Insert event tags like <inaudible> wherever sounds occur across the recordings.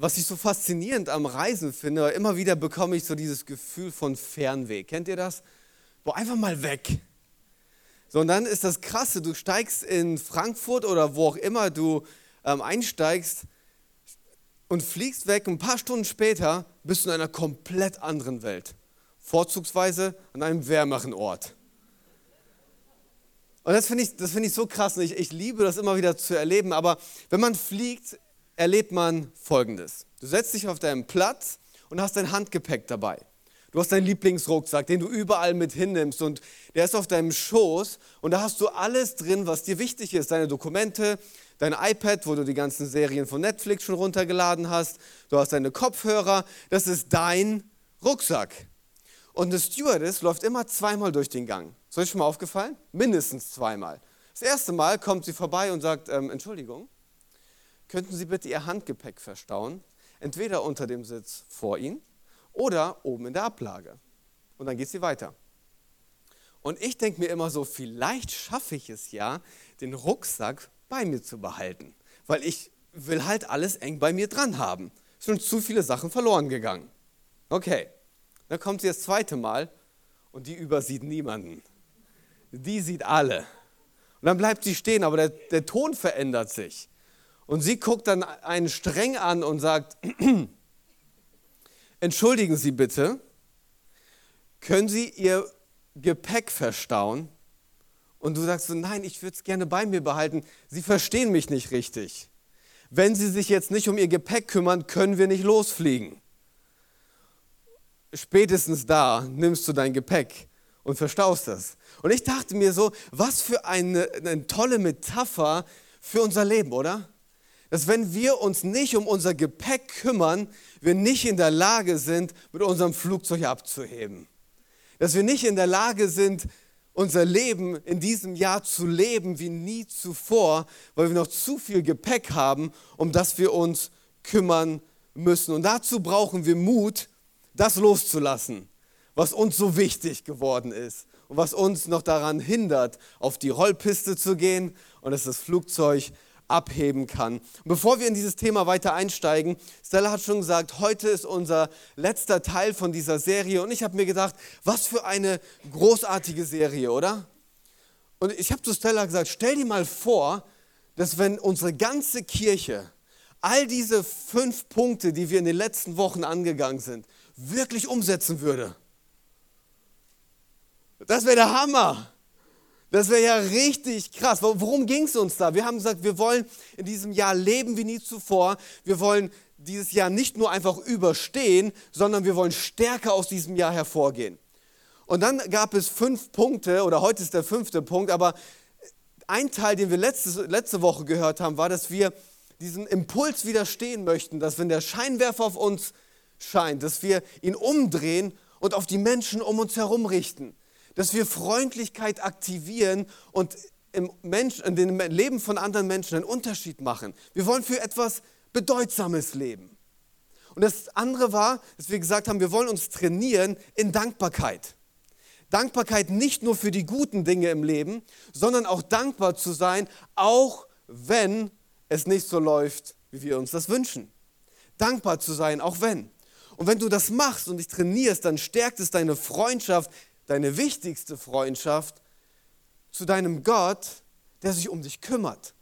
Was ich so faszinierend am Reisen finde, immer wieder bekomme ich so dieses Gefühl von Fernweh. Kennt ihr das? Boah, einfach mal weg. So, und dann ist das Krasse, du steigst in Frankfurt oder wo auch immer du ähm, einsteigst und fliegst weg. Ein paar Stunden später bist du in einer komplett anderen Welt. Vorzugsweise an einem wärmeren Ort. Und das finde ich, find ich so krass. Ich, ich liebe das immer wieder zu erleben. Aber wenn man fliegt, erlebt man Folgendes. Du setzt dich auf deinen Platz und hast dein Handgepäck dabei. Du hast deinen Lieblingsrucksack, den du überall mit hinnimmst und der ist auf deinem Schoß und da hast du alles drin, was dir wichtig ist. Deine Dokumente, dein iPad, wo du die ganzen Serien von Netflix schon runtergeladen hast. Du hast deine Kopfhörer. Das ist dein Rucksack. Und eine Stewardess läuft immer zweimal durch den Gang. Ist euch schon mal aufgefallen? Mindestens zweimal. Das erste Mal kommt sie vorbei und sagt, ähm, Entschuldigung, könnten Sie bitte Ihr Handgepäck verstauen, entweder unter dem Sitz vor Ihnen oder oben in der Ablage. Und dann geht sie weiter. Und ich denke mir immer so, vielleicht schaffe ich es ja, den Rucksack bei mir zu behalten, weil ich will halt alles eng bei mir dran haben. Es sind zu viele Sachen verloren gegangen. Okay, dann kommt sie das zweite Mal und die übersieht niemanden. Die sieht alle. Und dann bleibt sie stehen, aber der, der Ton verändert sich. Und sie guckt dann einen streng an und sagt, <clears throat> entschuldigen Sie bitte, können Sie Ihr Gepäck verstauen? Und du sagst so, nein, ich würde es gerne bei mir behalten. Sie verstehen mich nicht richtig. Wenn Sie sich jetzt nicht um Ihr Gepäck kümmern, können wir nicht losfliegen. Spätestens da nimmst du dein Gepäck und verstaust das. Und ich dachte mir so, was für eine, eine tolle Metapher für unser Leben, oder? Dass wenn wir uns nicht um unser Gepäck kümmern, wir nicht in der Lage sind, mit unserem Flugzeug abzuheben. Dass wir nicht in der Lage sind, unser Leben in diesem Jahr zu leben wie nie zuvor, weil wir noch zu viel Gepäck haben, um das wir uns kümmern müssen. Und dazu brauchen wir Mut, das loszulassen, was uns so wichtig geworden ist und was uns noch daran hindert, auf die Rollpiste zu gehen und das ist das Flugzeug abheben kann. Bevor wir in dieses Thema weiter einsteigen, Stella hat schon gesagt, heute ist unser letzter Teil von dieser Serie und ich habe mir gedacht, was für eine großartige Serie, oder? Und ich habe zu Stella gesagt, stell dir mal vor, dass wenn unsere ganze Kirche all diese fünf Punkte, die wir in den letzten Wochen angegangen sind, wirklich umsetzen würde. Das wäre der Hammer. Das wäre ja richtig krass. Worum ging es uns da? Wir haben gesagt, wir wollen in diesem Jahr leben wie nie zuvor. Wir wollen dieses Jahr nicht nur einfach überstehen, sondern wir wollen stärker aus diesem Jahr hervorgehen. Und dann gab es fünf Punkte, oder heute ist der fünfte Punkt, aber ein Teil, den wir letzte, letzte Woche gehört haben, war, dass wir diesen Impuls widerstehen möchten, dass wenn der Scheinwerfer auf uns scheint, dass wir ihn umdrehen und auf die Menschen um uns herum richten dass wir Freundlichkeit aktivieren und im Mensch, in dem Leben von anderen Menschen einen Unterschied machen. Wir wollen für etwas Bedeutsames leben. Und das andere war, dass wir gesagt haben, wir wollen uns trainieren in Dankbarkeit. Dankbarkeit nicht nur für die guten Dinge im Leben, sondern auch dankbar zu sein, auch wenn es nicht so läuft, wie wir uns das wünschen. Dankbar zu sein, auch wenn. Und wenn du das machst und dich trainierst, dann stärkt es deine Freundschaft deine wichtigste Freundschaft zu deinem Gott, der sich um dich kümmert.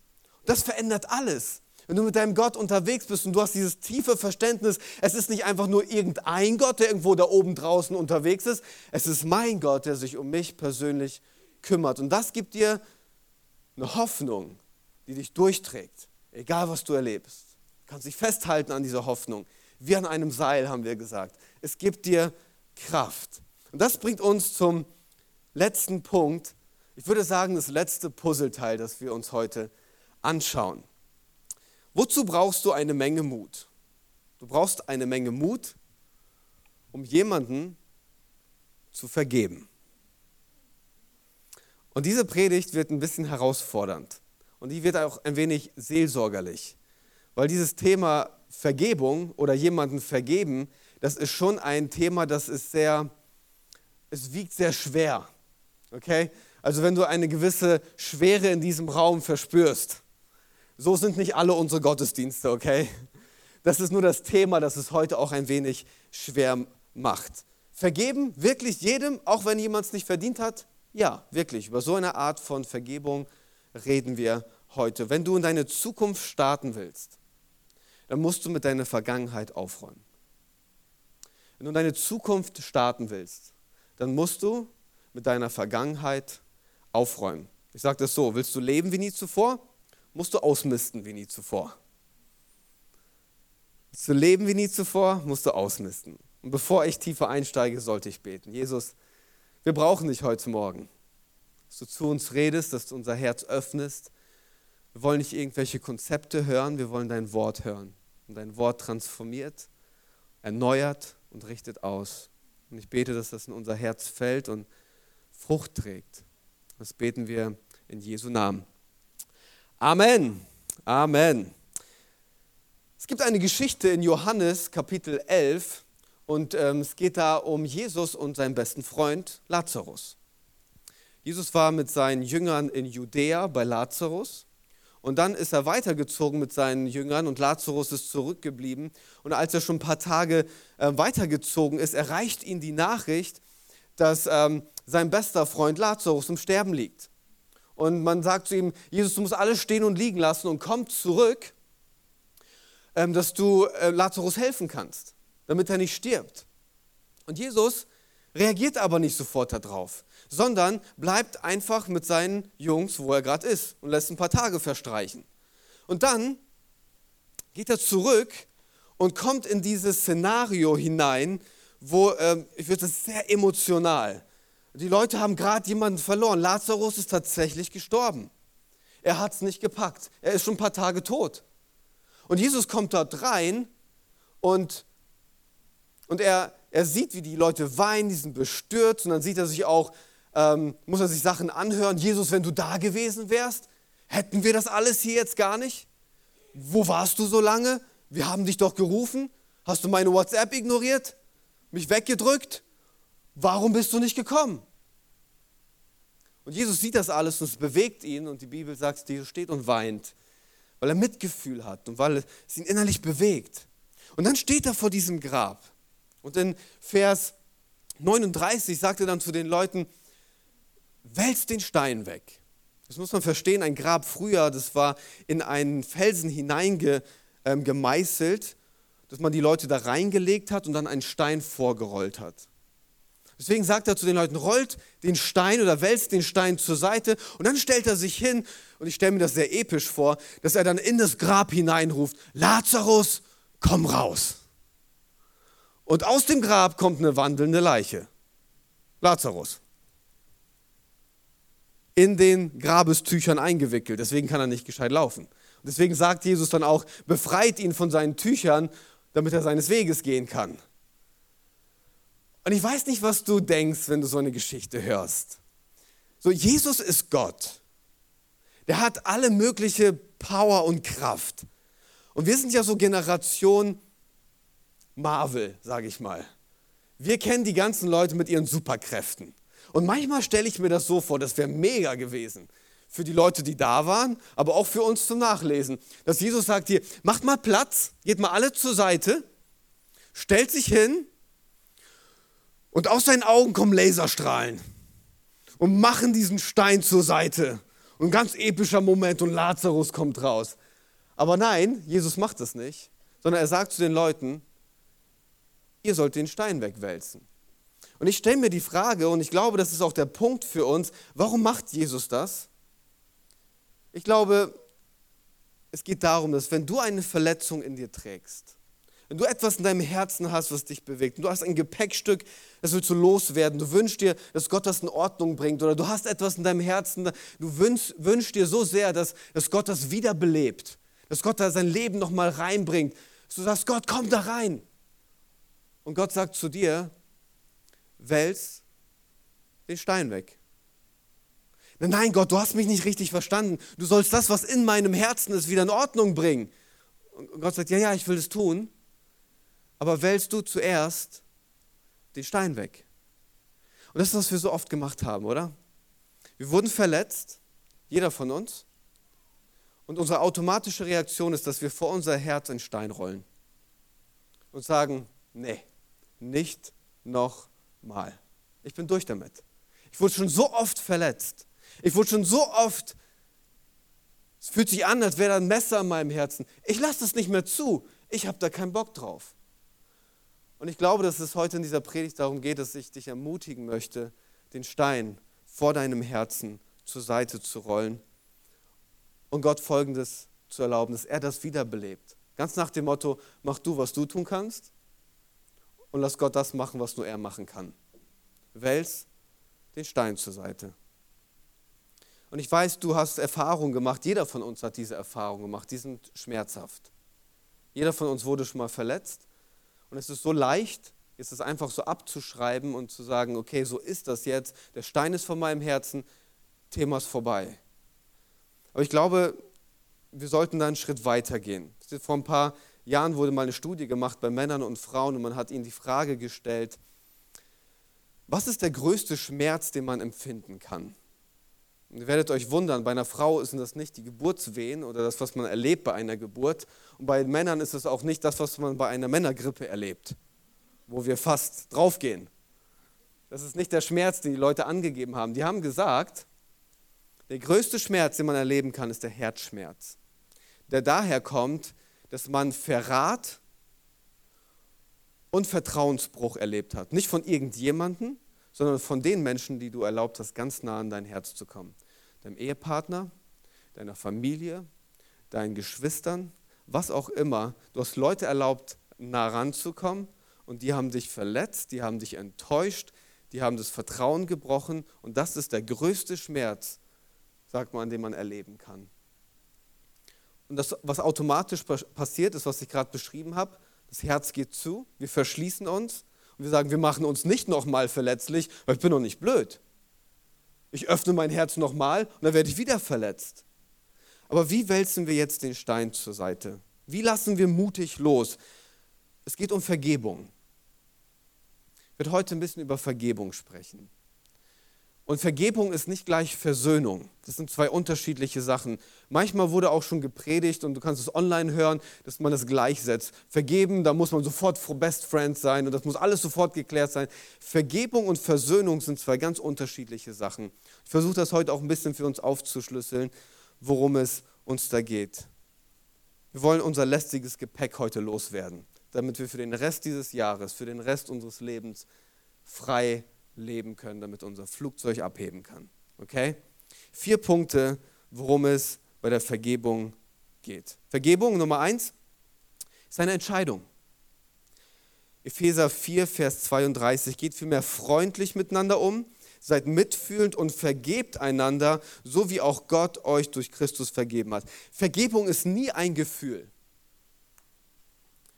Das verändert alles. Wenn du mit deinem Gott unterwegs bist und du hast dieses tiefe Verständnis, es ist nicht einfach nur irgendein Gott, der irgendwo da oben draußen unterwegs ist, es ist mein Gott, der sich um mich persönlich kümmert. Und das gibt dir eine Hoffnung, die dich durchträgt, egal was du erlebst. Du kannst dich festhalten an dieser Hoffnung, wie an einem Seil, haben wir gesagt. Es gibt dir Kraft. Und das bringt uns zum letzten Punkt. Ich würde sagen, das letzte Puzzleteil, das wir uns heute anschauen. Wozu brauchst du eine Menge Mut? Du brauchst eine Menge Mut, um jemanden zu vergeben. Und diese Predigt wird ein bisschen herausfordernd und die wird auch ein wenig seelsorgerlich, weil dieses Thema Vergebung oder jemanden vergeben, das ist schon ein Thema, das ist sehr, es wiegt sehr schwer. Okay? Also wenn du eine gewisse Schwere in diesem Raum verspürst, so sind nicht alle unsere Gottesdienste, okay? Das ist nur das Thema, das es heute auch ein wenig schwer macht. Vergeben wirklich jedem, auch wenn jemand es nicht verdient hat? Ja, wirklich. Über so eine Art von Vergebung reden wir heute. Wenn du in deine Zukunft starten willst, dann musst du mit deiner Vergangenheit aufräumen. Wenn du in deine Zukunft starten willst, dann musst du mit deiner Vergangenheit aufräumen. Ich sage das so, willst du leben wie nie zuvor, musst du ausmisten wie nie zuvor. Willst du leben wie nie zuvor, musst du ausmisten. Und bevor ich tiefer einsteige, sollte ich beten. Jesus, wir brauchen dich heute Morgen, dass du zu uns redest, dass du unser Herz öffnest. Wir wollen nicht irgendwelche Konzepte hören, wir wollen dein Wort hören. Und dein Wort transformiert, erneuert und richtet aus. Und ich bete, dass das in unser Herz fällt und Frucht trägt. Das beten wir in Jesu Namen. Amen. Amen. Es gibt eine Geschichte in Johannes Kapitel 11 und ähm, es geht da um Jesus und seinen besten Freund Lazarus. Jesus war mit seinen Jüngern in Judäa bei Lazarus und dann ist er weitergezogen mit seinen Jüngern und Lazarus ist zurückgeblieben. Und als er schon ein paar Tage äh, weitergezogen ist, erreicht ihn die Nachricht, dass ähm, sein bester Freund Lazarus im Sterben liegt. Und man sagt zu ihm, Jesus, du musst alles stehen und liegen lassen und komm zurück, ähm, dass du äh, Lazarus helfen kannst, damit er nicht stirbt. Und Jesus reagiert aber nicht sofort darauf, sondern bleibt einfach mit seinen Jungs, wo er gerade ist und lässt ein paar Tage verstreichen. Und dann geht er zurück und kommt in dieses Szenario hinein, wo, ähm, ich würde es sehr emotional, die Leute haben gerade jemanden verloren. Lazarus ist tatsächlich gestorben. Er hat es nicht gepackt. Er ist schon ein paar Tage tot. Und Jesus kommt dort rein und, und er, er sieht, wie die Leute weinen, die sind bestürzt. Und dann sieht er sich auch, ähm, muss er sich Sachen anhören. Jesus, wenn du da gewesen wärst, hätten wir das alles hier jetzt gar nicht? Wo warst du so lange? Wir haben dich doch gerufen. Hast du meine WhatsApp ignoriert? Mich weggedrückt? Warum bist du nicht gekommen? Und Jesus sieht das alles und es bewegt ihn und die Bibel sagt, Jesus steht und weint, weil er Mitgefühl hat und weil es ihn innerlich bewegt. Und dann steht er vor diesem Grab. Und in Vers 39 sagt er dann zu den Leuten, wälzt den Stein weg. Das muss man verstehen, ein Grab früher, das war in einen Felsen hineingemeißelt, ähm, dass man die Leute da reingelegt hat und dann einen Stein vorgerollt hat. Deswegen sagt er zu den Leuten, rollt den Stein oder wälzt den Stein zur Seite und dann stellt er sich hin, und ich stelle mir das sehr episch vor, dass er dann in das Grab hineinruft, Lazarus, komm raus. Und aus dem Grab kommt eine wandelnde Leiche. Lazarus. In den Grabestüchern eingewickelt, deswegen kann er nicht gescheit laufen. Und deswegen sagt Jesus dann auch, befreit ihn von seinen Tüchern, damit er seines Weges gehen kann. Und ich weiß nicht, was du denkst, wenn du so eine Geschichte hörst. So, Jesus ist Gott. Der hat alle mögliche Power und Kraft. Und wir sind ja so Generation Marvel, sage ich mal. Wir kennen die ganzen Leute mit ihren Superkräften. Und manchmal stelle ich mir das so vor, das wäre mega gewesen. Für die Leute, die da waren, aber auch für uns zum Nachlesen. Dass Jesus sagt hier, macht mal Platz, geht mal alle zur Seite, stellt sich hin und aus seinen Augen kommen Laserstrahlen und machen diesen Stein zur Seite. Und ein ganz epischer Moment und Lazarus kommt raus. Aber nein, Jesus macht das nicht, sondern er sagt zu den Leuten, ihr sollt den Stein wegwälzen. Und ich stelle mir die Frage, und ich glaube, das ist auch der Punkt für uns, warum macht Jesus das? Ich glaube, es geht darum, dass wenn du eine Verletzung in dir trägst, wenn du etwas in deinem Herzen hast, was dich bewegt, und du hast ein Gepäckstück, das willst du loswerden, du wünschst dir, dass Gott das in Ordnung bringt, oder du hast etwas in deinem Herzen, du wünschst, wünschst dir so sehr, dass, dass Gott das wiederbelebt, dass Gott da sein Leben nochmal reinbringt, dass du sagst, Gott, komm da rein. Und Gott sagt zu dir, wälz den Stein weg. Nein, Gott, du hast mich nicht richtig verstanden. Du sollst das, was in meinem Herzen ist, wieder in Ordnung bringen. Und Gott sagt, ja, ja, ich will es tun. Aber wälzt du zuerst den Stein weg. Und das ist, was wir so oft gemacht haben, oder? Wir wurden verletzt, jeder von uns. Und unsere automatische Reaktion ist, dass wir vor unser Herz einen Stein rollen und sagen, nee, nicht noch mal. Ich bin durch damit. Ich wurde schon so oft verletzt. Ich wurde schon so oft, es fühlt sich an, als wäre da ein Messer in meinem Herzen. Ich lasse das nicht mehr zu. Ich habe da keinen Bock drauf. Und ich glaube, dass es heute in dieser Predigt darum geht, dass ich dich ermutigen möchte, den Stein vor deinem Herzen zur Seite zu rollen und Gott Folgendes zu erlauben, dass er das wiederbelebt. Ganz nach dem Motto, mach du, was du tun kannst und lass Gott das machen, was nur er machen kann. Wälz den Stein zur Seite. Und ich weiß, du hast Erfahrungen gemacht, jeder von uns hat diese Erfahrungen gemacht, die sind schmerzhaft. Jeder von uns wurde schon mal verletzt und es ist so leicht, ist es einfach so abzuschreiben und zu sagen, okay, so ist das jetzt, der Stein ist von meinem Herzen, Thema ist vorbei. Aber ich glaube, wir sollten da einen Schritt weiter gehen. Vor ein paar Jahren wurde mal eine Studie gemacht bei Männern und Frauen und man hat ihnen die Frage gestellt, was ist der größte Schmerz, den man empfinden kann? Ihr werdet euch wundern, bei einer Frau sind das nicht die Geburtswehen oder das, was man erlebt bei einer Geburt. Und bei Männern ist es auch nicht das, was man bei einer Männergrippe erlebt, wo wir fast draufgehen. Das ist nicht der Schmerz, den die Leute angegeben haben. Die haben gesagt, der größte Schmerz, den man erleben kann, ist der Herzschmerz. Der daher kommt, dass man Verrat und Vertrauensbruch erlebt hat. Nicht von irgendjemandem, sondern von den Menschen, die du erlaubt hast, ganz nah an dein Herz zu kommen. Deinem Ehepartner, deiner Familie, deinen Geschwistern, was auch immer. Du hast Leute erlaubt, nah ranzukommen und die haben dich verletzt, die haben dich enttäuscht, die haben das Vertrauen gebrochen und das ist der größte Schmerz, sagt man, den man erleben kann. Und das, was automatisch passiert ist, was ich gerade beschrieben habe, das Herz geht zu, wir verschließen uns und wir sagen, wir machen uns nicht nochmal verletzlich, weil ich bin doch nicht blöd. Ich öffne mein Herz nochmal und dann werde ich wieder verletzt. Aber wie wälzen wir jetzt den Stein zur Seite? Wie lassen wir mutig los? Es geht um Vergebung. Ich werde heute ein bisschen über Vergebung sprechen. Und Vergebung ist nicht gleich Versöhnung. Das sind zwei unterschiedliche Sachen. Manchmal wurde auch schon gepredigt und du kannst es online hören, dass man das gleichsetzt. Vergeben, da muss man sofort Best Friends sein und das muss alles sofort geklärt sein. Vergebung und Versöhnung sind zwei ganz unterschiedliche Sachen. Ich versuche das heute auch ein bisschen für uns aufzuschlüsseln, worum es uns da geht. Wir wollen unser lästiges Gepäck heute loswerden, damit wir für den Rest dieses Jahres, für den Rest unseres Lebens frei leben können, damit unser Flugzeug abheben kann. Okay? Vier Punkte, worum es bei der Vergebung geht. Vergebung Nummer eins ist eine Entscheidung. Epheser 4, Vers 32 geht vielmehr freundlich miteinander um, seid mitfühlend und vergebt einander, so wie auch Gott euch durch Christus vergeben hat. Vergebung ist nie ein Gefühl.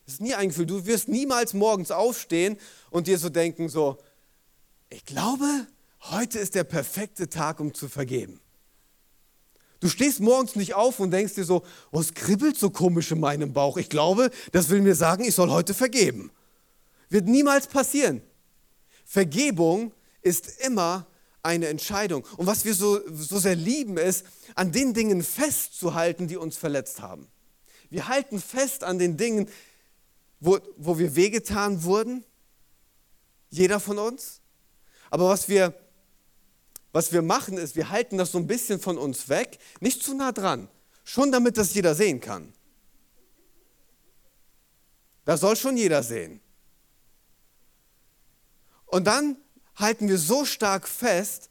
Es ist nie ein Gefühl. Du wirst niemals morgens aufstehen und dir so denken, so, ich glaube, heute ist der perfekte Tag, um zu vergeben. Du stehst morgens nicht auf und denkst dir so, oh, es kribbelt so komisch in meinem Bauch. Ich glaube, das will mir sagen, ich soll heute vergeben. Wird niemals passieren. Vergebung ist immer eine Entscheidung. Und was wir so, so sehr lieben, ist, an den Dingen festzuhalten, die uns verletzt haben. Wir halten fest an den Dingen, wo, wo wir wehgetan wurden. Jeder von uns. Aber was wir, was wir machen, ist, wir halten das so ein bisschen von uns weg, nicht zu nah dran, schon damit das jeder sehen kann. Das soll schon jeder sehen. Und dann halten wir so stark fest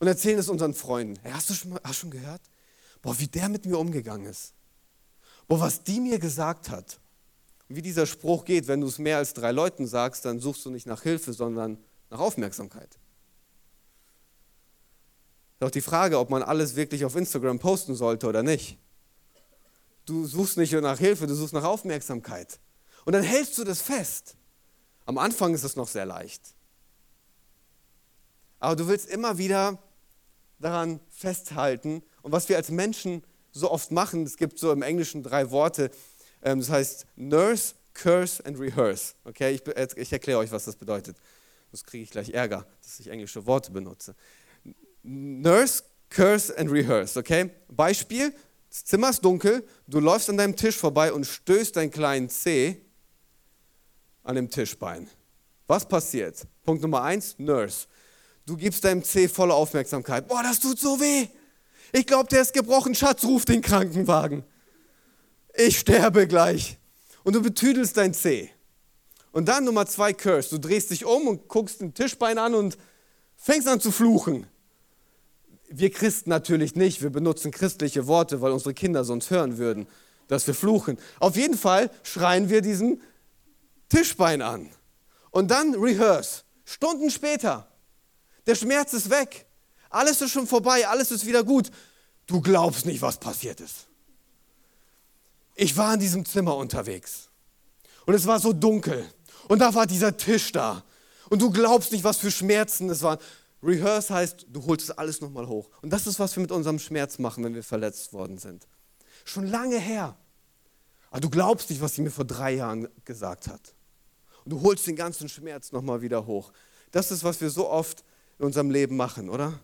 und erzählen es unseren Freunden. Hey, hast du schon, hast schon gehört? Boah, wie der mit mir umgegangen ist. Boah, was die mir gesagt hat. wie dieser Spruch geht, wenn du es mehr als drei Leuten sagst, dann suchst du nicht nach Hilfe, sondern nach Aufmerksamkeit. Doch die Frage, ob man alles wirklich auf Instagram posten sollte oder nicht. Du suchst nicht nach Hilfe, du suchst nach Aufmerksamkeit. Und dann hältst du das fest. Am Anfang ist es noch sehr leicht. Aber du willst immer wieder daran festhalten. Und was wir als Menschen so oft machen, es gibt so im Englischen drei Worte, ähm, das heißt Nurse, Curse and Rehearse. Okay, ich, ich erkläre euch, was das bedeutet. Sonst kriege ich gleich Ärger, dass ich englische Worte benutze. Nurse, Curse and Rehearse. Okay, Beispiel, das Zimmer ist dunkel, du läufst an deinem Tisch vorbei und stößt deinen kleinen Zeh an dem Tischbein. Was passiert? Punkt Nummer eins, Nurse. Du gibst deinem Zeh volle Aufmerksamkeit. Boah, das tut so weh. Ich glaube, der ist gebrochen. Schatz, ruf den Krankenwagen. Ich sterbe gleich. Und du betüdelst dein Zeh. Und dann Nummer zwei, Curse. Du drehst dich um und guckst den Tischbein an und fängst an zu fluchen. Wir Christen natürlich nicht. Wir benutzen christliche Worte, weil unsere Kinder sonst hören würden, dass wir fluchen. Auf jeden Fall schreien wir diesen Tischbein an. Und dann rehearse. Stunden später der Schmerz ist weg. Alles ist schon vorbei, alles ist wieder gut. Du glaubst nicht, was passiert ist. Ich war in diesem Zimmer unterwegs und es war so dunkel und da war dieser Tisch da und du glaubst nicht, was für Schmerzen es waren. Rehearse heißt, du holst es alles nochmal hoch. Und das ist, was wir mit unserem Schmerz machen, wenn wir verletzt worden sind. Schon lange her. Aber du glaubst nicht, was sie mir vor drei Jahren gesagt hat. Und du holst den ganzen Schmerz nochmal wieder hoch. Das ist, was wir so oft in unserem Leben machen, oder?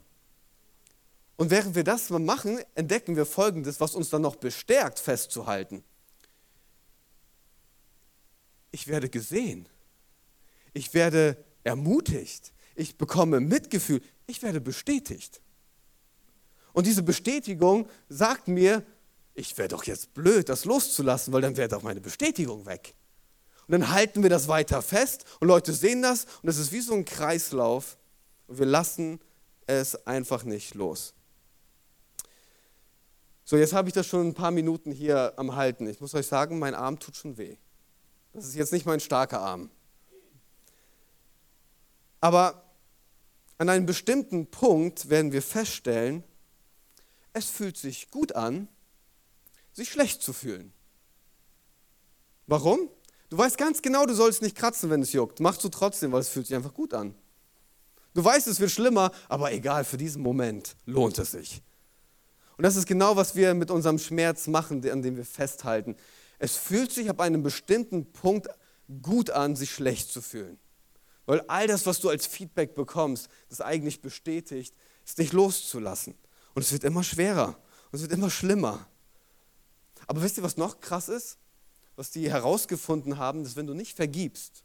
Und während wir das machen, entdecken wir Folgendes, was uns dann noch bestärkt, festzuhalten. Ich werde gesehen. Ich werde ermutigt. Ich bekomme Mitgefühl. Ich werde bestätigt. Und diese Bestätigung sagt mir, ich wäre doch jetzt blöd, das loszulassen, weil dann wäre doch meine Bestätigung weg. Und dann halten wir das weiter fest und Leute sehen das und es ist wie so ein Kreislauf, und wir lassen es einfach nicht los. So, jetzt habe ich das schon ein paar Minuten hier am Halten. Ich muss euch sagen, mein Arm tut schon weh. Das ist jetzt nicht mein starker Arm. Aber an einem bestimmten Punkt werden wir feststellen, es fühlt sich gut an, sich schlecht zu fühlen. Warum? Du weißt ganz genau, du sollst nicht kratzen, wenn es juckt. Machst du trotzdem, weil es fühlt sich einfach gut an. Du weißt, es wird schlimmer, aber egal, für diesen Moment lohnt es sich. Und das ist genau, was wir mit unserem Schmerz machen, an dem wir festhalten. Es fühlt sich ab einem bestimmten Punkt gut an, sich schlecht zu fühlen. Weil all das, was du als Feedback bekommst, das eigentlich bestätigt, ist nicht loszulassen. Und es wird immer schwerer und es wird immer schlimmer. Aber wisst ihr, was noch krass ist? Was die herausgefunden haben, dass wenn du nicht vergibst,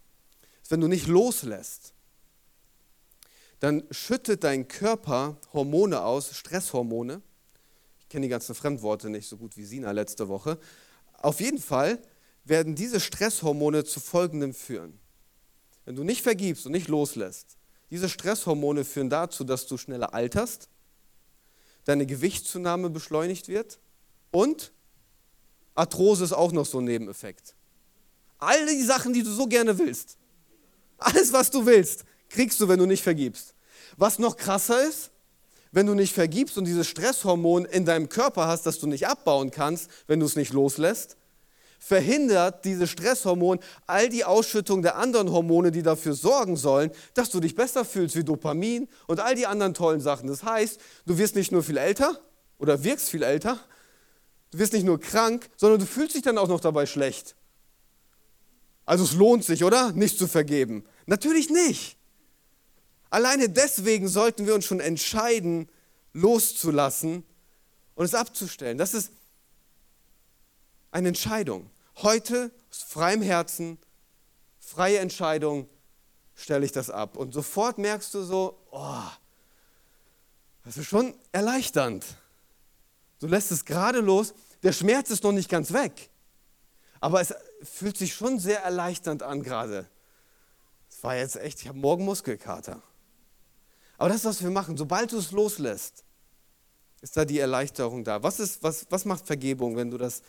wenn du nicht loslässt, dann schüttet dein Körper Hormone aus, Stresshormone. Ich kenne die ganzen Fremdworte nicht so gut wie Sina letzte Woche. Auf jeden Fall werden diese Stresshormone zu folgendem führen. Wenn du nicht vergibst und nicht loslässt, diese Stresshormone führen dazu, dass du schneller alterst, deine Gewichtszunahme beschleunigt wird und Arthrose ist auch noch so ein Nebeneffekt. All die Sachen, die du so gerne willst. Alles, was du willst kriegst du, wenn du nicht vergibst. Was noch krasser ist, wenn du nicht vergibst und dieses Stresshormon in deinem Körper hast, das du nicht abbauen kannst, wenn du es nicht loslässt, verhindert dieses Stresshormon all die Ausschüttung der anderen Hormone, die dafür sorgen sollen, dass du dich besser fühlst, wie Dopamin und all die anderen tollen Sachen. Das heißt, du wirst nicht nur viel älter oder wirkst viel älter, du wirst nicht nur krank, sondern du fühlst dich dann auch noch dabei schlecht. Also es lohnt sich, oder? Nicht zu vergeben. Natürlich nicht. Alleine deswegen sollten wir uns schon entscheiden, loszulassen und es abzustellen. Das ist eine Entscheidung. Heute aus freiem Herzen, freie Entscheidung, stelle ich das ab. Und sofort merkst du so, oh, das ist schon erleichternd. Du lässt es gerade los. Der Schmerz ist noch nicht ganz weg. Aber es fühlt sich schon sehr erleichternd an gerade. Es war jetzt echt, ich habe morgen Muskelkater. Aber das ist, was wir machen. Sobald du es loslässt, ist da die Erleichterung da. Was, ist, was, was macht Vergebung, wenn du das,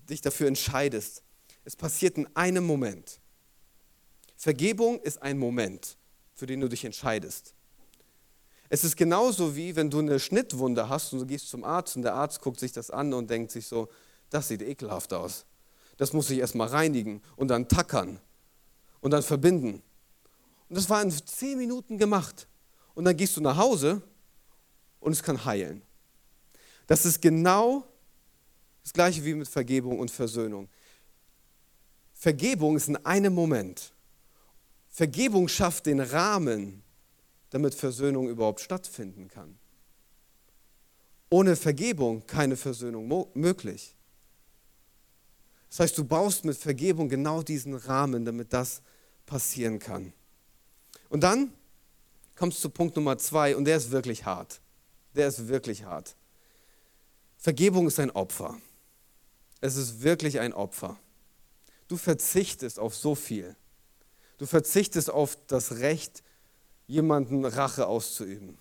dich dafür entscheidest? Es passiert in einem Moment. Vergebung ist ein Moment, für den du dich entscheidest. Es ist genauso wie, wenn du eine Schnittwunde hast und du gehst zum Arzt und der Arzt guckt sich das an und denkt sich so, das sieht ekelhaft aus. Das muss ich erstmal reinigen und dann tackern und dann verbinden. Und das war in zehn Minuten gemacht. Und dann gehst du nach Hause und es kann heilen. Das ist genau das gleiche wie mit Vergebung und Versöhnung. Vergebung ist in einem Moment. Vergebung schafft den Rahmen, damit Versöhnung überhaupt stattfinden kann. Ohne Vergebung keine Versöhnung möglich. Das heißt, du baust mit Vergebung genau diesen Rahmen, damit das passieren kann. Und dann kommst du zu Punkt Nummer zwei und der ist wirklich hart. Der ist wirklich hart. Vergebung ist ein Opfer. Es ist wirklich ein Opfer. Du verzichtest auf so viel. Du verzichtest auf das Recht, jemanden Rache auszuüben.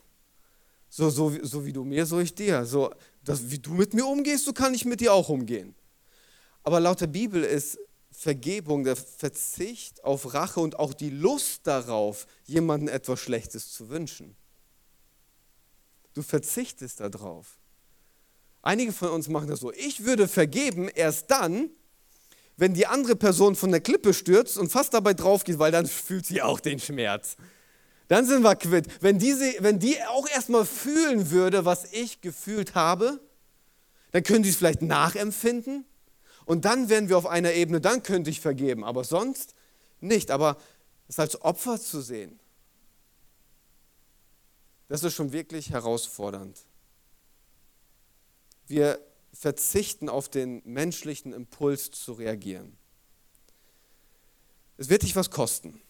So, so, so wie du mir, so ich dir. So, das, wie du mit mir umgehst, so kann ich mit dir auch umgehen. Aber laut der Bibel ist Vergebung der Verzicht auf Rache und auch die Lust darauf, jemandem etwas Schlechtes zu wünschen. Du verzichtest darauf. Einige von uns machen das so. Ich würde vergeben erst dann, wenn die andere Person von der Klippe stürzt und fast dabei drauf geht, weil dann <laughs> fühlt sie auch den Schmerz. Dann sind wir quitt. Wenn, diese, wenn die auch erstmal fühlen würde, was ich gefühlt habe, dann können sie es vielleicht nachempfinden und dann wären wir auf einer Ebene, dann könnte ich vergeben, aber sonst nicht. Aber es als Opfer zu sehen, das ist schon wirklich herausfordernd. Wir verzichten auf den menschlichen Impuls zu reagieren. Es wird dich was kosten.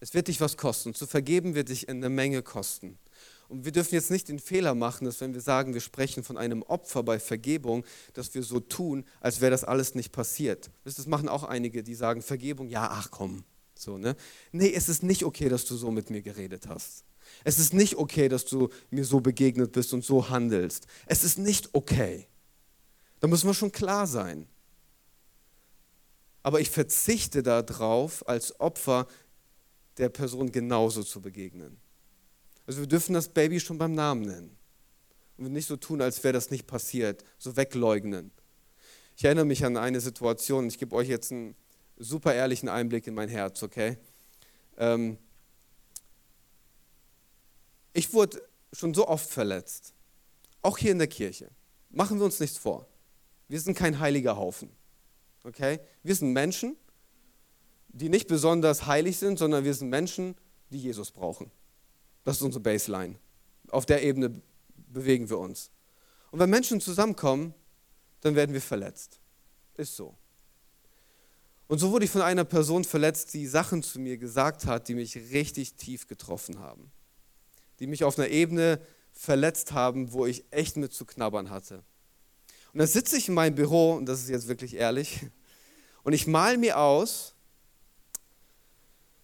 Es wird dich was kosten. Zu vergeben wird dich eine Menge kosten. Und wir dürfen jetzt nicht den Fehler machen, dass wenn wir sagen, wir sprechen von einem Opfer bei Vergebung, dass wir so tun, als wäre das alles nicht passiert. Das machen auch einige, die sagen, Vergebung, ja, ach komm. So, ne? Nee, es ist nicht okay, dass du so mit mir geredet hast. Es ist nicht okay, dass du mir so begegnet bist und so handelst. Es ist nicht okay. Da müssen wir schon klar sein. Aber ich verzichte darauf, als Opfer der Person genauso zu begegnen. Also wir dürfen das Baby schon beim Namen nennen. Und nicht so tun, als wäre das nicht passiert, so wegleugnen. Ich erinnere mich an eine Situation, ich gebe euch jetzt einen super ehrlichen Einblick in mein Herz, okay? Ähm, ich wurde schon so oft verletzt, auch hier in der Kirche. Machen wir uns nichts vor. Wir sind kein heiliger Haufen. Okay? Wir sind Menschen, die nicht besonders heilig sind, sondern wir sind Menschen, die Jesus brauchen. Das ist unsere Baseline. Auf der Ebene bewegen wir uns. Und wenn Menschen zusammenkommen, dann werden wir verletzt. Ist so. Und so wurde ich von einer Person verletzt, die Sachen zu mir gesagt hat, die mich richtig tief getroffen haben die mich auf einer Ebene verletzt haben, wo ich echt mit zu knabbern hatte. Und dann sitze ich in meinem Büro, und das ist jetzt wirklich ehrlich, <laughs> und ich mal mir aus,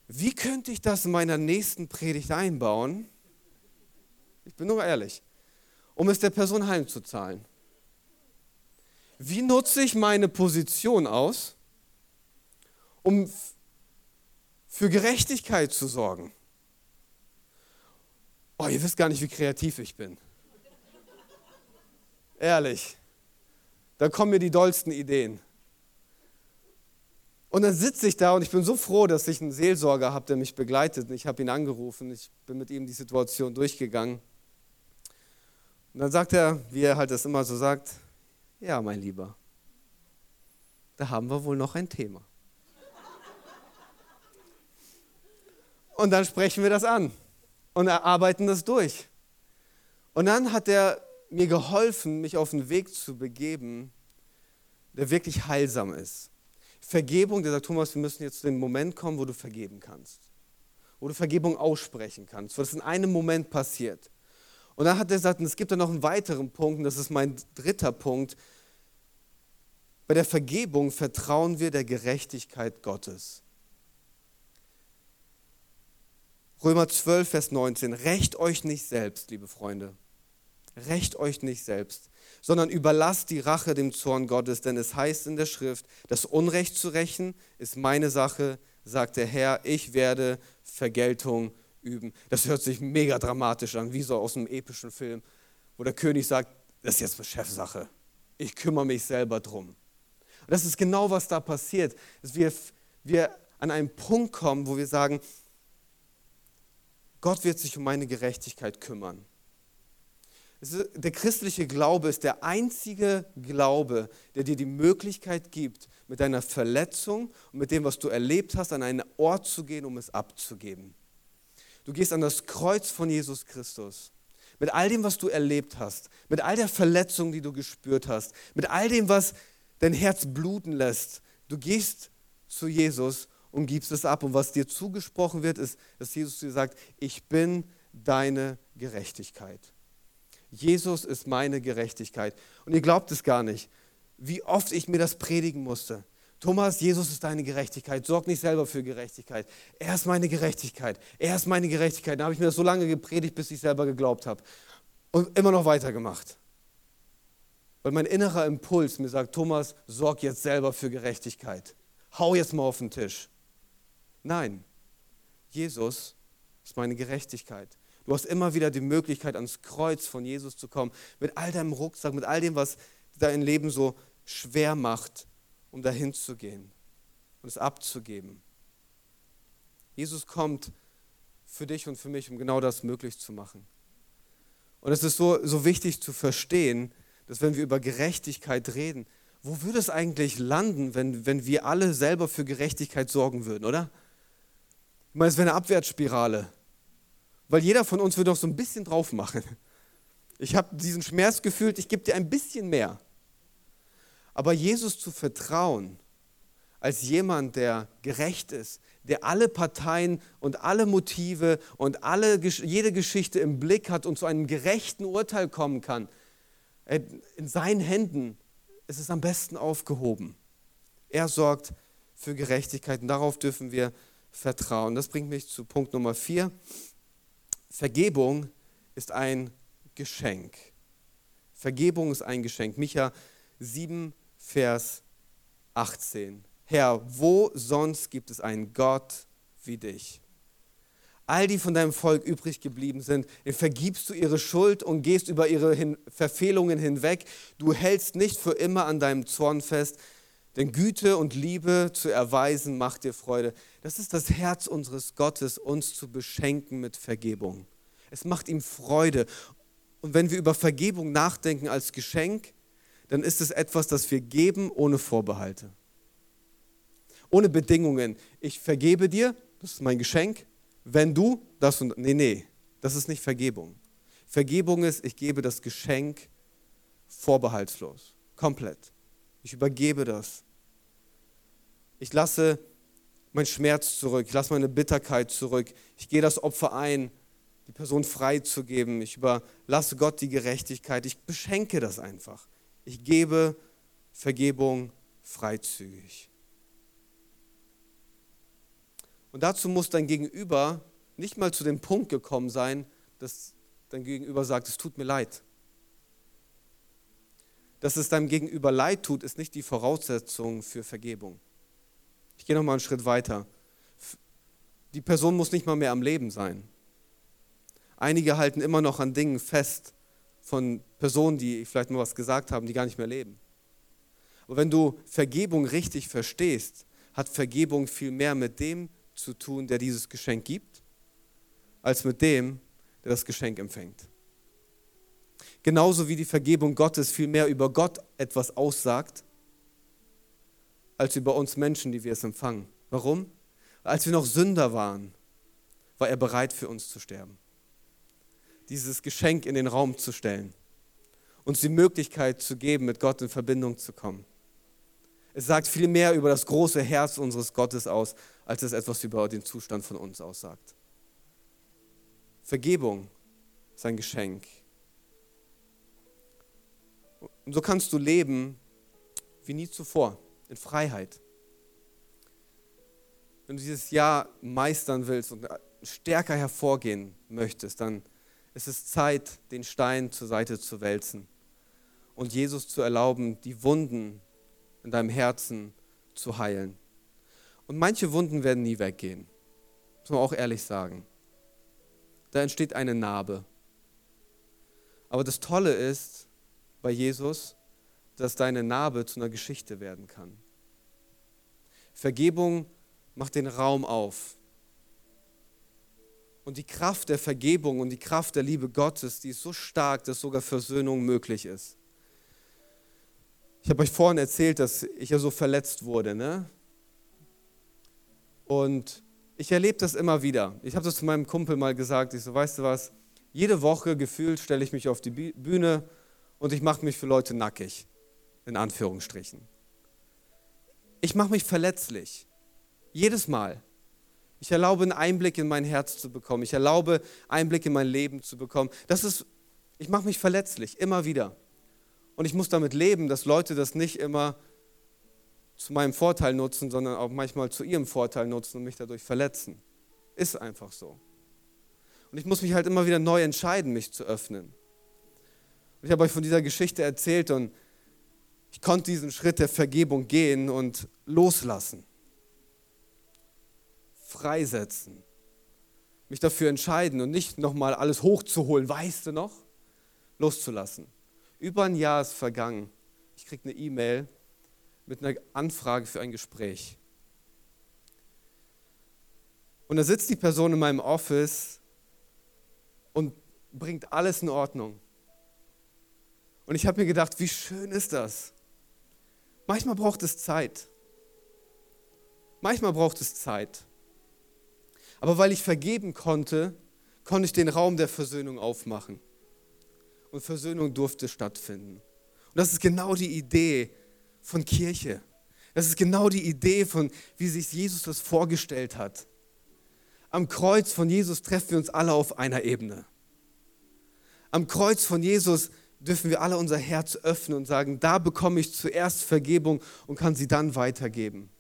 wie könnte ich das in meiner nächsten Predigt einbauen? Ich bin nur ehrlich, um es der Person heimzuzahlen. Wie nutze ich meine Position aus, um für Gerechtigkeit zu sorgen? Oh, ihr wisst gar nicht, wie kreativ ich bin. Ehrlich. Da kommen mir die dollsten Ideen. Und dann sitze ich da und ich bin so froh, dass ich einen Seelsorger habe, der mich begleitet. Ich habe ihn angerufen, ich bin mit ihm die Situation durchgegangen. Und dann sagt er, wie er halt das immer so sagt, ja, mein Lieber, da haben wir wohl noch ein Thema. Und dann sprechen wir das an und erarbeiten das durch. Und dann hat er mir geholfen, mich auf einen Weg zu begeben, der wirklich heilsam ist. Vergebung, der sagt, Thomas, wir müssen jetzt zu dem Moment kommen, wo du vergeben kannst. Wo du Vergebung aussprechen kannst, wo das in einem Moment passiert. Und dann hat er gesagt, und es gibt da noch einen weiteren Punkt, und das ist mein dritter Punkt. Bei der Vergebung vertrauen wir der Gerechtigkeit Gottes. Römer 12, Vers 19. Recht euch nicht selbst, liebe Freunde. Recht euch nicht selbst, sondern überlasst die Rache dem Zorn Gottes, denn es heißt in der Schrift, das Unrecht zu rächen ist meine Sache, sagt der Herr, ich werde Vergeltung üben. Das hört sich mega dramatisch an, wie so aus einem epischen Film, wo der König sagt, das ist jetzt eine Chefsache. Ich kümmere mich selber drum. Und das ist genau, was da passiert. Dass wir, wir an einen Punkt kommen, wo wir sagen, Gott wird sich um meine Gerechtigkeit kümmern. Der christliche Glaube ist der einzige Glaube, der dir die Möglichkeit gibt, mit deiner Verletzung und mit dem, was du erlebt hast, an einen Ort zu gehen, um es abzugeben. Du gehst an das Kreuz von Jesus Christus. Mit all dem, was du erlebt hast, mit all der Verletzung, die du gespürt hast, mit all dem, was dein Herz bluten lässt. Du gehst zu Jesus und gibst es ab. Und was dir zugesprochen wird, ist, dass Jesus dir sagt, ich bin deine Gerechtigkeit. Jesus ist meine Gerechtigkeit. Und ihr glaubt es gar nicht, wie oft ich mir das predigen musste. Thomas, Jesus ist deine Gerechtigkeit. Sorg nicht selber für Gerechtigkeit. Er ist meine Gerechtigkeit. Er ist meine Gerechtigkeit. Da habe ich mir das so lange gepredigt, bis ich selber geglaubt habe. Und immer noch weitergemacht. Weil mein innerer Impuls mir sagt, Thomas, sorg jetzt selber für Gerechtigkeit. Hau jetzt mal auf den Tisch. Nein, Jesus ist meine Gerechtigkeit. Du hast immer wieder die Möglichkeit, ans Kreuz von Jesus zu kommen, mit all deinem Rucksack, mit all dem, was dein Leben so schwer macht, um dahin zu gehen und es abzugeben. Jesus kommt für dich und für mich, um genau das möglich zu machen. Und es ist so, so wichtig zu verstehen, dass wenn wir über Gerechtigkeit reden, wo würde es eigentlich landen, wenn, wenn wir alle selber für Gerechtigkeit sorgen würden, oder? Ich meine, es wäre eine Abwärtsspirale. Weil jeder von uns würde doch so ein bisschen drauf machen. Ich habe diesen Schmerz gefühlt, ich gebe dir ein bisschen mehr. Aber Jesus zu vertrauen, als jemand, der gerecht ist, der alle Parteien und alle Motive und alle, jede Geschichte im Blick hat und zu einem gerechten Urteil kommen kann, äh, in seinen Händen ist es am besten aufgehoben. Er sorgt für Gerechtigkeit und darauf dürfen wir vertrauen. Das bringt mich zu Punkt Nummer vier. Vergebung ist ein Geschenk. Vergebung ist ein Geschenk. Micha 7, Vers 18. Herr, wo sonst gibt es einen Gott wie dich? All die von deinem Volk übrig geblieben sind, vergibst du ihre Schuld und gehst über ihre Hin Verfehlungen hinweg. Du hältst nicht für immer an deinem Zorn fest, denn Güte und Liebe zu erweisen macht dir Freude. Das ist das Herz unseres Gottes, uns zu beschenken mit Vergebung. Es macht ihm Freude. Und wenn wir über Vergebung nachdenken als Geschenk, dann ist es etwas, das wir geben ohne Vorbehalte. Ohne Bedingungen. Ich vergebe dir, das ist mein Geschenk, wenn du das und. Nee, nee, das ist nicht Vergebung. Vergebung ist, ich gebe das Geschenk vorbehaltslos, komplett. Ich übergebe das. Ich lasse meinen Schmerz zurück, ich lasse meine Bitterkeit zurück. Ich gehe das Opfer ein, die Person freizugeben. Ich überlasse Gott die Gerechtigkeit. Ich beschenke das einfach. Ich gebe Vergebung freizügig. Und dazu muss dein Gegenüber nicht mal zu dem Punkt gekommen sein, dass dein Gegenüber sagt, es tut mir leid dass es deinem Gegenüber leid tut, ist nicht die Voraussetzung für Vergebung. Ich gehe noch mal einen Schritt weiter. Die Person muss nicht mal mehr am Leben sein. Einige halten immer noch an Dingen fest von Personen, die vielleicht mal was gesagt haben, die gar nicht mehr leben. Aber wenn du Vergebung richtig verstehst, hat Vergebung viel mehr mit dem zu tun, der dieses Geschenk gibt, als mit dem, der das Geschenk empfängt. Genauso wie die Vergebung Gottes viel mehr über Gott etwas aussagt, als über uns Menschen, die wir es empfangen. Warum? Als wir noch Sünder waren, war er bereit für uns zu sterben. Dieses Geschenk in den Raum zu stellen, uns die Möglichkeit zu geben, mit Gott in Verbindung zu kommen. Es sagt viel mehr über das große Herz unseres Gottes aus, als es etwas über den Zustand von uns aussagt. Vergebung ist ein Geschenk. Und so kannst du leben wie nie zuvor, in Freiheit. Wenn du dieses Jahr meistern willst und stärker hervorgehen möchtest, dann ist es Zeit, den Stein zur Seite zu wälzen und Jesus zu erlauben, die Wunden in deinem Herzen zu heilen. Und manche Wunden werden nie weggehen, muss man auch ehrlich sagen. Da entsteht eine Narbe. Aber das Tolle ist, bei Jesus, dass deine Narbe zu einer Geschichte werden kann. Vergebung macht den Raum auf. Und die Kraft der Vergebung und die Kraft der Liebe Gottes, die ist so stark, dass sogar Versöhnung möglich ist. Ich habe euch vorhin erzählt, dass ich ja so verletzt wurde. Ne? Und ich erlebe das immer wieder. Ich habe das zu meinem Kumpel mal gesagt. Ich so, weißt du was? Jede Woche gefühlt stelle ich mich auf die Bühne und ich mache mich für Leute nackig. In Anführungsstrichen. Ich mache mich verletzlich. Jedes Mal. Ich erlaube einen Einblick in mein Herz zu bekommen. Ich erlaube Einblick in mein Leben zu bekommen. Das ist, ich mache mich verletzlich, immer wieder. Und ich muss damit leben, dass Leute das nicht immer zu meinem Vorteil nutzen, sondern auch manchmal zu ihrem Vorteil nutzen und mich dadurch verletzen. Ist einfach so. Und ich muss mich halt immer wieder neu entscheiden, mich zu öffnen. Ich habe euch von dieser Geschichte erzählt und ich konnte diesen Schritt der Vergebung gehen und loslassen freisetzen. Mich dafür entscheiden und nicht nochmal alles hochzuholen, weißt du noch? Loszulassen. Über ein Jahr ist vergangen. Ich kriege eine E-Mail mit einer Anfrage für ein Gespräch. Und da sitzt die Person in meinem Office und bringt alles in Ordnung. Und ich habe mir gedacht, wie schön ist das? Manchmal braucht es Zeit. Manchmal braucht es Zeit. Aber weil ich vergeben konnte, konnte ich den Raum der Versöhnung aufmachen. Und Versöhnung durfte stattfinden. Und das ist genau die Idee von Kirche. Das ist genau die Idee von, wie sich Jesus das vorgestellt hat. Am Kreuz von Jesus treffen wir uns alle auf einer Ebene. Am Kreuz von Jesus dürfen wir alle unser Herz öffnen und sagen, da bekomme ich zuerst Vergebung und kann sie dann weitergeben.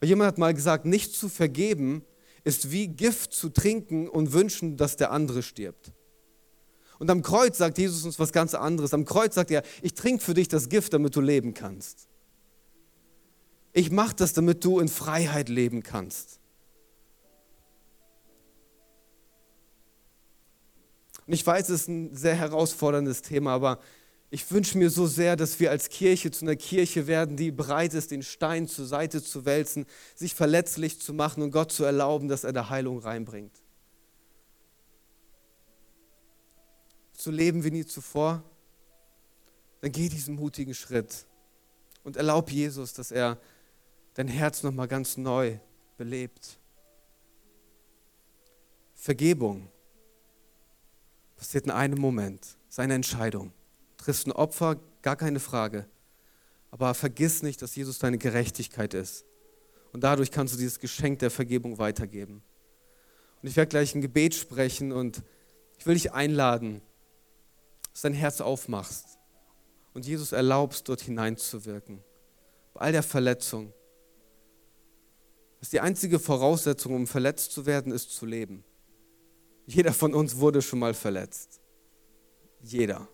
Weil jemand hat mal gesagt, nicht zu vergeben ist wie Gift zu trinken und wünschen, dass der andere stirbt. Und am Kreuz sagt Jesus uns was ganz anderes. Am Kreuz sagt er, ich trinke für dich das Gift, damit du leben kannst. Ich mache das, damit du in Freiheit leben kannst. Und ich weiß, es ist ein sehr herausforderndes Thema, aber ich wünsche mir so sehr, dass wir als Kirche zu einer Kirche werden, die bereit ist, den Stein zur Seite zu wälzen, sich verletzlich zu machen und Gott zu erlauben, dass er da Heilung reinbringt. Zu leben wie nie zuvor, dann geh diesen mutigen Schritt und erlaub Jesus, dass er dein Herz nochmal ganz neu belebt. Vergebung passiert in einem Moment, seine Entscheidung triffst ein Opfer, gar keine Frage. Aber vergiss nicht, dass Jesus deine Gerechtigkeit ist. Und dadurch kannst du dieses Geschenk der Vergebung weitergeben. Und ich werde gleich ein Gebet sprechen und ich will dich einladen, dass dein Herz aufmachst und Jesus erlaubst, dort hineinzuwirken. Bei all der Verletzung. Das ist die einzige Voraussetzung, um verletzt zu werden, ist zu leben. Jeder von uns wurde schon mal verletzt. Jeder.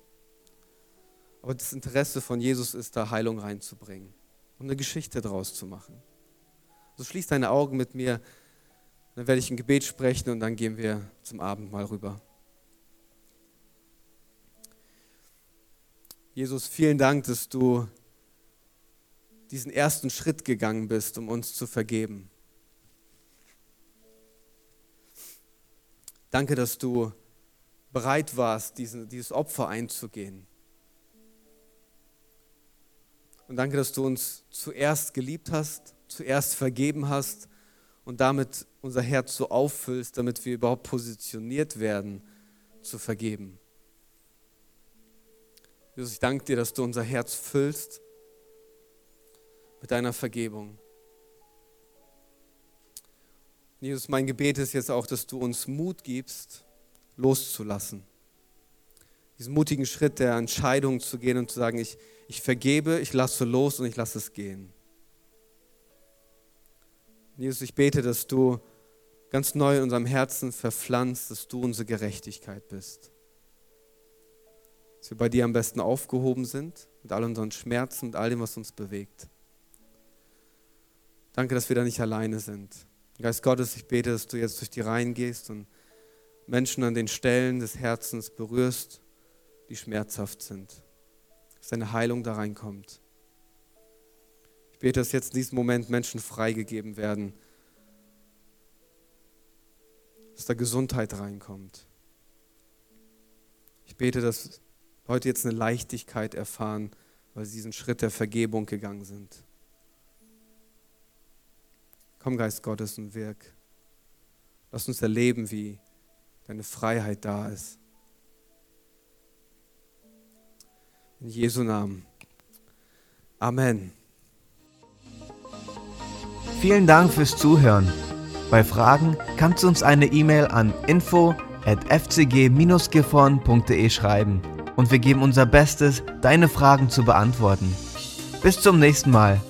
Aber das Interesse von Jesus ist da, Heilung reinzubringen und eine Geschichte draus zu machen. So schließ deine Augen mit mir, dann werde ich ein Gebet sprechen und dann gehen wir zum Abendmahl rüber. Jesus, vielen Dank, dass du diesen ersten Schritt gegangen bist, um uns zu vergeben. Danke, dass du bereit warst, dieses Opfer einzugehen. Und danke, dass du uns zuerst geliebt hast, zuerst vergeben hast und damit unser Herz so auffüllst, damit wir überhaupt positioniert werden, zu vergeben. Jesus, ich danke dir, dass du unser Herz füllst mit deiner Vergebung. Jesus, mein Gebet ist jetzt auch, dass du uns Mut gibst, loszulassen. Diesen mutigen Schritt der Entscheidung zu gehen und zu sagen, ich, ich vergebe, ich lasse los und ich lasse es gehen. Jesus, ich bete, dass du ganz neu in unserem Herzen verpflanzt, dass du unsere Gerechtigkeit bist. Dass wir bei dir am besten aufgehoben sind, mit all unseren Schmerzen, mit all dem, was uns bewegt. Danke, dass wir da nicht alleine sind. Geist Gottes, ich bete, dass du jetzt durch die Reihen gehst und Menschen an den Stellen des Herzens berührst, die schmerzhaft sind dass deine Heilung da reinkommt. Ich bete, dass jetzt in diesem Moment Menschen freigegeben werden. dass da Gesundheit reinkommt. Ich bete, dass Leute jetzt eine Leichtigkeit erfahren, weil sie diesen Schritt der Vergebung gegangen sind. Komm, Geist Gottes, und wirk. Lass uns erleben, wie deine Freiheit da ist. In Jesu Namen. Amen. Vielen Dank fürs Zuhören. Bei Fragen kannst du uns eine E-Mail an info at fcg-gifhorn.de schreiben und wir geben unser Bestes, deine Fragen zu beantworten. Bis zum nächsten Mal.